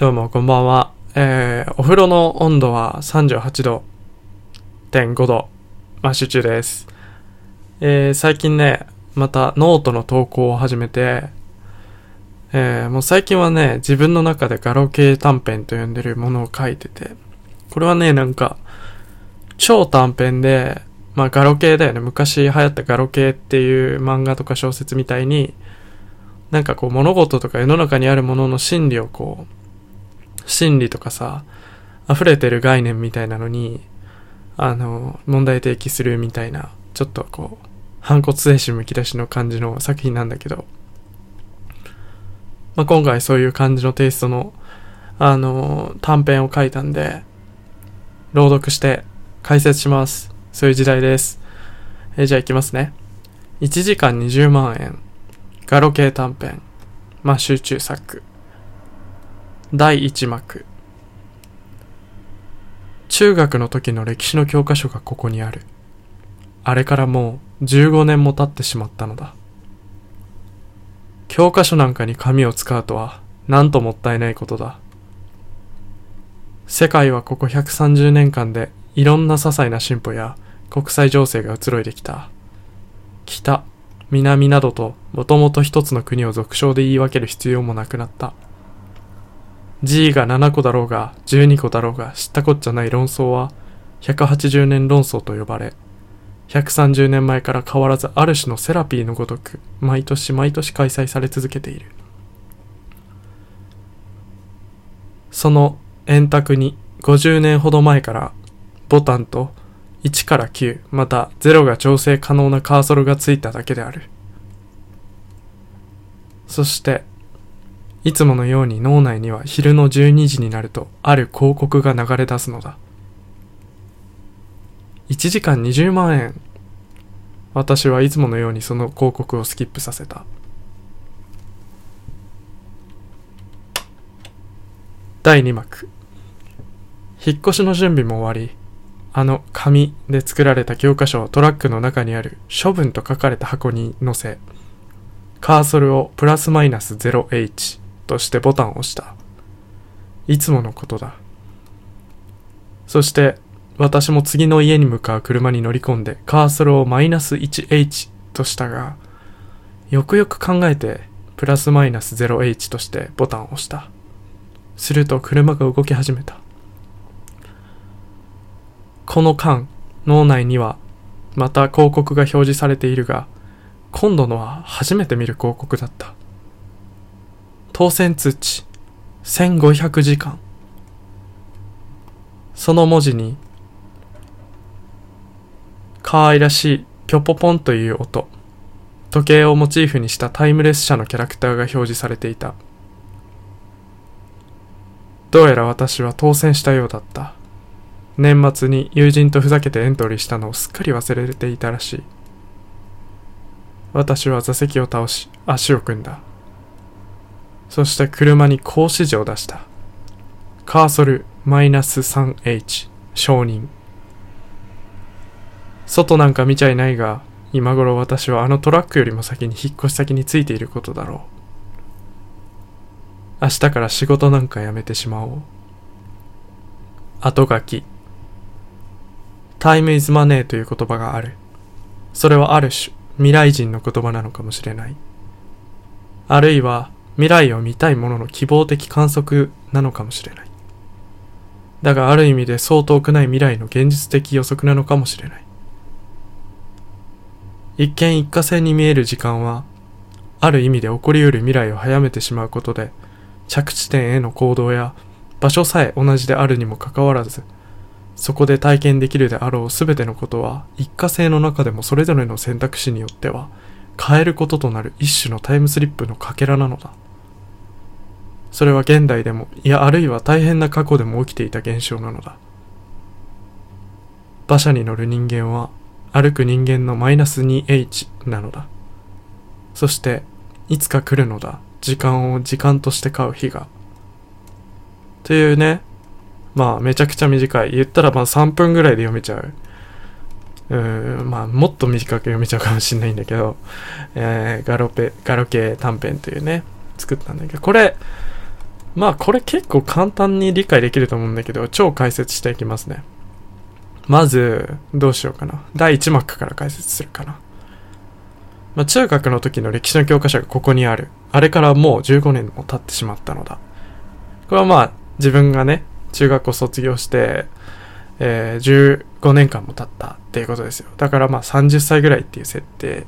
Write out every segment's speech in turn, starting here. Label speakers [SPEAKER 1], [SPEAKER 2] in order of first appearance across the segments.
[SPEAKER 1] どうもこんばんは。えー、お風呂の温度は38度、0.5度、マッシュ中です。えー、最近ね、またノートの投稿を始めて、えー、もう最近はね、自分の中でガロ系短編と呼んでるものを書いてて、これはね、なんか、超短編で、まあガロ系だよね。昔流行ったガロ系っていう漫画とか小説みたいに、なんかこう物事とか世の中にあるものの心理をこう、心理とかさ、溢れてる概念みたいなのに、あの、問題提起するみたいな、ちょっとこう、反骨精神むき出しの感じの作品なんだけど、まあ、今回そういう感じのテイストの、あの、短編を書いたんで、朗読して解説します。そういう時代です。えじゃあ行きますね。1時間20万円。ガロ系短編。まあ、集中作。第1幕。中学の時の歴史の教科書がここにある。あれからもう15年も経ってしまったのだ。教科書なんかに紙を使うとは、なんともったいないことだ。世界はここ130年間でいろんな些細な進歩や国際情勢が移ろいできた。北、南などともともと一つの国を俗称で言い分ける必要もなくなった。G が7個だろうが12個だろうが知ったこっちゃない論争は180年論争と呼ばれ、130年前から変わらずある種のセラピーのごとく毎年毎年開催され続けている。その円卓に50年ほど前からボタンと1から9また0が調整可能なカーソルがついただけである。そしていつものように脳内には昼の12時になるとある広告が流れ出すのだ。1時間20万円。私はいつものようにその広告をスキップさせた。第2幕。引っ越しの準備も終わり、あの紙で作られた教科書をトラックの中にある処分と書かれた箱に載せ、カーソルをプラスマイナス 0H としてボタンを押した。いつものことだ。そして、私も次の家に向かう車に乗り込んでカーソルをマイナス 1H としたが、よくよく考えて、プラスマイナス 0H としてボタンを押した。すると車が動き始めた。この間、脳内には、また広告が表示されているが、今度のは初めて見る広告だった。当選通知、1500時間。その文字に、可愛らしいピョポポンという音、時計をモチーフにしたタイムレス社のキャラクターが表示されていた。どうやら私は当選したようだった。年末に友人とふざけてエントリーしたのをすっかり忘れていたらしい。私は座席を倒し、足を組んだ。そして車にこう指示を出した。カーソル 3H 承認。外なんか見ちゃいないが、今頃私はあのトラックよりも先に引っ越し先についていることだろう。明日から仕事なんかやめてしまおう。後書き。Time is money という言葉がある。それはある種、未来人の言葉なのかもしれない。あるいは、未来を見たいものの希望的観測なのかもしれない。だがある意味でそう遠くない未来の現実的予測なのかもしれない。一見一過性に見える時間は、ある意味で起こり得る未来を早めてしまうことで、着地点への行動や場所さえ同じであるにもかかわらず、そこで体験できるであろうすべてのことは、一過性の中でもそれぞれの選択肢によっては、変えることとなる一種のタイムスリップのかけらなのだ。それは現代でも、いやあるいは大変な過去でも起きていた現象なのだ。馬車に乗る人間は、歩く人間のマイナス 2H なのだ。そして、いつか来るのだ。時間を時間として買う日が。というね、まあめちゃくちゃ短い。言ったらまあ3分ぐらいで読めちゃう。うん、まあもっと短く読めちゃうかもしれないんだけど、えー、ガロペ、ガロ系短編というね、作ったんだけど、これ、まあこれ結構簡単に理解できると思うんだけど、超解説していきますね。まず、どうしようかな。第1幕から解説するかな。まあ、中学の時の歴史の教科書がここにある。あれからもう15年も経ってしまったのだ。これはまあ、自分がね、中学校卒業して、えー、15年間も経ったっていうことですよ。だからまあ30歳ぐらいっていう設定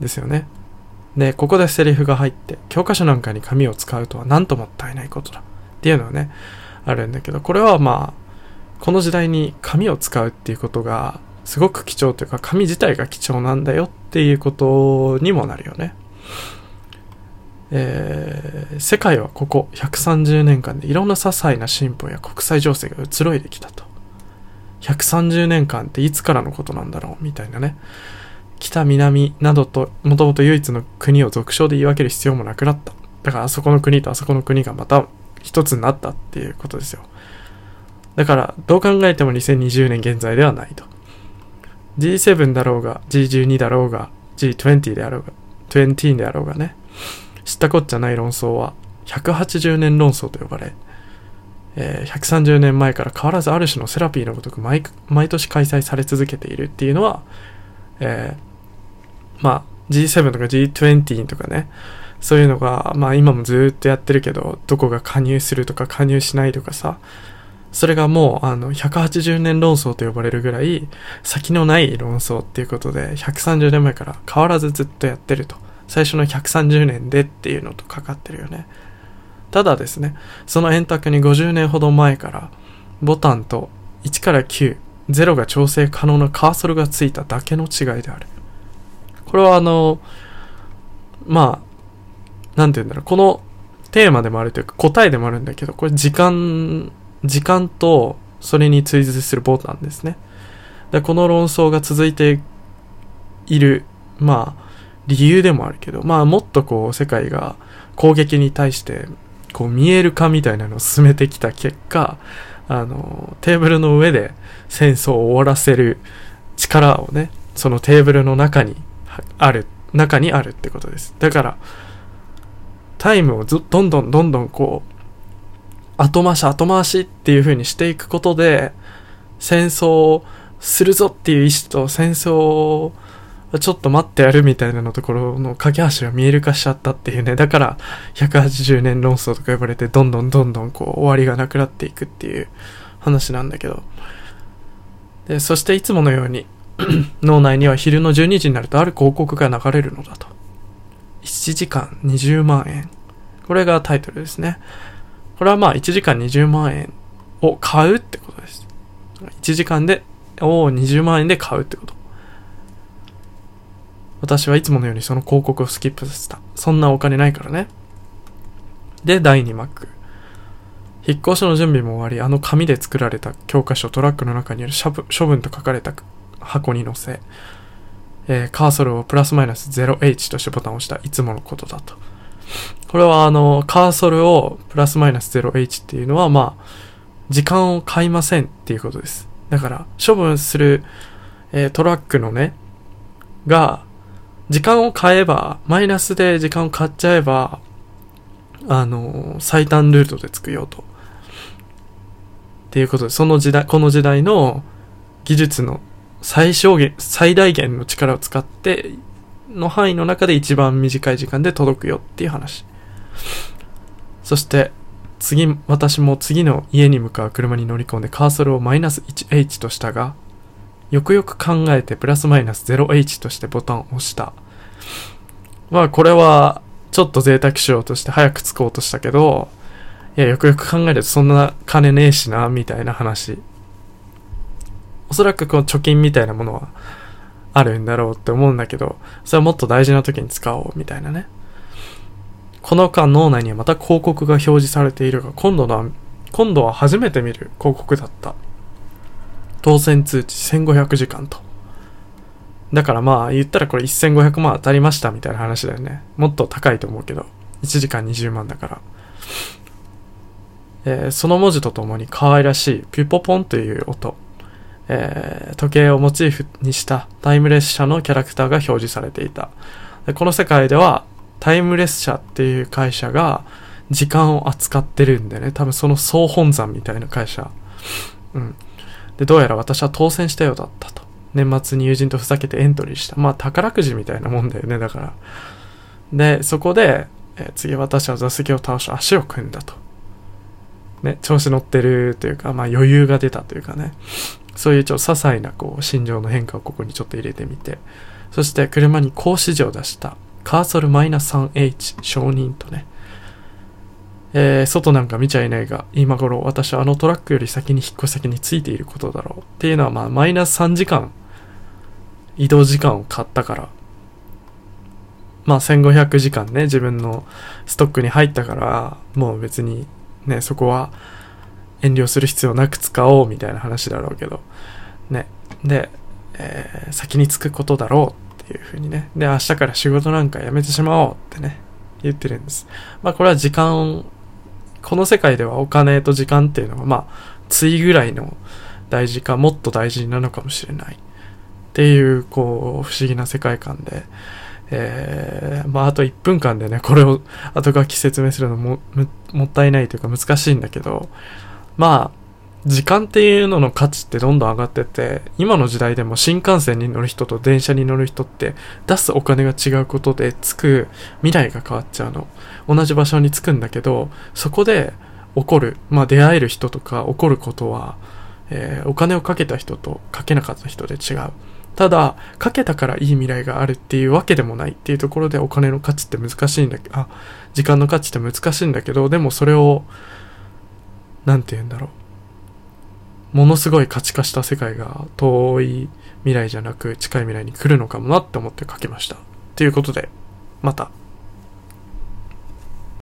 [SPEAKER 1] ですよね。で、ここでセリフが入って、教科書なんかに紙を使うとは何ともったいないことだ。っていうのはね、あるんだけど、これはまあ、この時代に紙を使うっていうことが、すごく貴重というか、紙自体が貴重なんだよっていうことにもなるよね。えー、世界はここ130年間でいろんな些細な進歩や国際情勢が移ろいできたと。130年間っていつからのことなんだろうみたいなね。北南などともともと唯一の国を俗称で言い分ける必要もなくなった。だからあそこの国とあそこの国がまた一つになったっていうことですよ。だからどう考えても2020年現在ではないと。G7 だろうが G12 だろうが G20 であろうが20であろうがね。知ったこっちゃない論争は180年論争と呼ばれ、えー、130年前から変わらずある種のセラピーのごとく毎年開催され続けているっていうのは、えーまあ G7 とか G20 とかね、そういうのが、まあ今もずっとやってるけど、どこが加入するとか加入しないとかさ、それがもう、あの、180年論争と呼ばれるぐらい、先のない論争っていうことで、130年前から変わらずずっとやってると。最初の130年でっていうのとかかってるよね。ただですね、その円卓に50年ほど前から、ボタンと1から9、0が調整可能なカーソルがついただけの違いである。これはあの、まあ、なんて言うんだろう、このテーマでもあるというか答えでもあるんだけど、これ時間、時間とそれに追随するボタンですね。でこの論争が続いている、まあ、理由でもあるけど、まあもっとこう世界が攻撃に対してこう見える化みたいなのを進めてきた結果、あの、テーブルの上で戦争を終わらせる力をね、そのテーブルの中にある、中にあるってことです。だから、タイムをどんどんどんどんこう、後回し後回しっていう風にしていくことで、戦争をするぞっていう意志と戦争をちょっと待ってやるみたいなのところの架け橋が見える化しちゃったっていうね。だから、180年論争とか呼ばれて、どんどんどんどんこう、終わりがなくなっていくっていう話なんだけど。で、そしていつものように、脳内には昼の12時になるとある広告が流れるのだと。1時間20万円。これがタイトルですね。これはまあ1時間20万円を買うってことです。1時間で、を20万円で買うってこと。私はいつものようにその広告をスキップさせた。そんなお金ないからね。で、第2幕。引っ越しの準備も終わり、あの紙で作られた教科書トラックの中にある処分と書かれた箱に載せ、えー、カーソルをプラスマイナス 0H としてボタンを押したいつものことだと。これはあの、カーソルをプラスマイナス 0H っていうのは、まあ、時間を買いませんっていうことです。だから、処分する、えー、トラックのね、が、時間を買えば、マイナスで時間を買っちゃえば、あの、最短ルートで着くよと。っていうことで、その時代、この時代の技術の最小限、最大限の力を使って、の範囲の中で一番短い時間で届くよっていう話。そして、次、私も次の家に向かう車に乗り込んでカーソルをマイナス 1H としたが、よくよく考えてプラスマイナス 0H としてボタンを押した。まあこれはちょっと贅沢しようとして早く着こうとしたけど、いや、よくよく考えるとそんな金ねえしな、みたいな話おそらくこの貯金みたいなものはあるんだろうって思うんだけど、それはもっと大事な時に使おうみたいなね。この間脳内にはまた広告が表示されているが、今度のは、今度は初めて見る広告だった。当選通知1500時間と。だからまあ言ったらこれ1500万当たりましたみたいな話だよね。もっと高いと思うけど。1時間20万だから。えー、その文字とともに可愛らしいピュポポンという音。えー、時計をモチーフにしたタイムレス社のキャラクターが表示されていた。でこの世界ではタイムレス社っていう会社が時間を扱ってるんでね、多分その総本山みたいな会社。うん。で、どうやら私は当選したようだったと。年末に友人とふざけてエントリーした。まあ宝くじみたいなもんだよね、だから。で、そこで、え、次私は座席を倒し足を組んだと。ね、調子乗ってるというか、まあ余裕が出たというかね。そういうちょっと些細なこう心情の変化をここにちょっと入れてみて。そして車に高指示を出した。カーソル -3H 承認とね。えー、外なんか見ちゃいないが、今頃私はあのトラックより先に引っ越し先についていることだろう。っていうのはまあマイナス3時間移動時間を買ったから。まあ1500時間ね、自分のストックに入ったから、もう別にね、そこは遠慮する必要なく使おうみたいな話だろうけど。ね。で、えー、先に着くことだろうっていうふうにね。で、明日から仕事なんかやめてしまおうってね、言ってるんです。まあこれは時間、この世界ではお金と時間っていうのがまあ、ついぐらいの大事か、もっと大事なのかもしれない。っていう、こう、不思議な世界観で、えー、まああと1分間でね、これを後書き説明するのも、もったいないというか難しいんだけど、まあ、時間っていうのの価値ってどんどん上がってて、今の時代でも新幹線に乗る人と電車に乗る人って出すお金が違うことでつく未来が変わっちゃうの。同じ場所に着くんだけど、そこで起こる、まあ出会える人とか起こることは、えー、お金をかけた人とかけなかった人で違う。ただ、かけたからいい未来があるっていうわけでもないっていうところでお金の価値って難しいんだけど、あ、時間の価値って難しいんだけど、でもそれを、なんて言うんだろう。ものすごい価値化した世界が遠い未来じゃなく近い未来に来るのかもなって思って書きました。ということで、また。